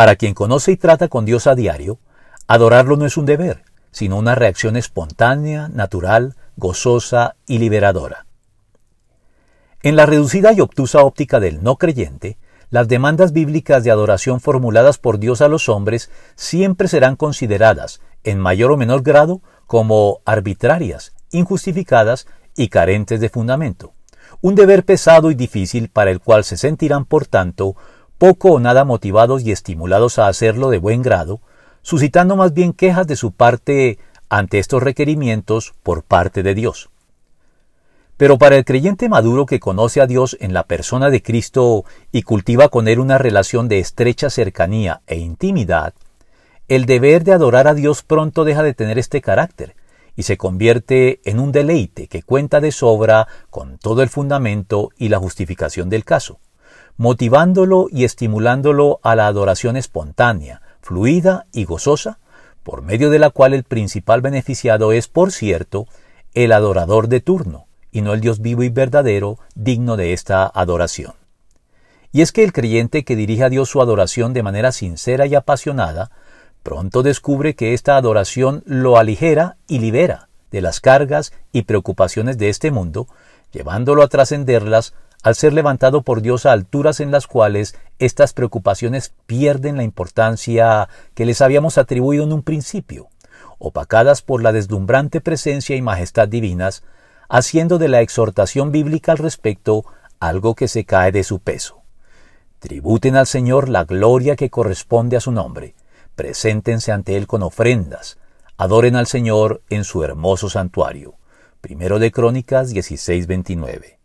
Para quien conoce y trata con Dios a diario, adorarlo no es un deber, sino una reacción espontánea, natural, gozosa y liberadora. En la reducida y obtusa óptica del no creyente, las demandas bíblicas de adoración formuladas por Dios a los hombres siempre serán consideradas, en mayor o menor grado, como arbitrarias, injustificadas y carentes de fundamento. Un deber pesado y difícil para el cual se sentirán, por tanto, poco o nada motivados y estimulados a hacerlo de buen grado, suscitando más bien quejas de su parte ante estos requerimientos por parte de Dios. Pero para el creyente maduro que conoce a Dios en la persona de Cristo y cultiva con él una relación de estrecha cercanía e intimidad, el deber de adorar a Dios pronto deja de tener este carácter y se convierte en un deleite que cuenta de sobra con todo el fundamento y la justificación del caso, motivándolo y estimulándolo a la adoración espontánea, fluida y gozosa, por medio de la cual el principal beneficiado es, por cierto, el adorador de turno, y no el Dios vivo y verdadero digno de esta adoración. Y es que el creyente que dirige a Dios su adoración de manera sincera y apasionada, pronto descubre que esta adoración lo aligera y libera de las cargas y preocupaciones de este mundo, llevándolo a trascenderlas al ser levantado por Dios a alturas en las cuales estas preocupaciones pierden la importancia que les habíamos atribuido en un principio, opacadas por la deslumbrante presencia y majestad divinas, haciendo de la exhortación bíblica al respecto algo que se cae de su peso. Tributen al Señor la gloria que corresponde a su nombre, preséntense ante Él con ofrendas, adoren al Señor en su hermoso santuario. Primero de Crónicas 16:29.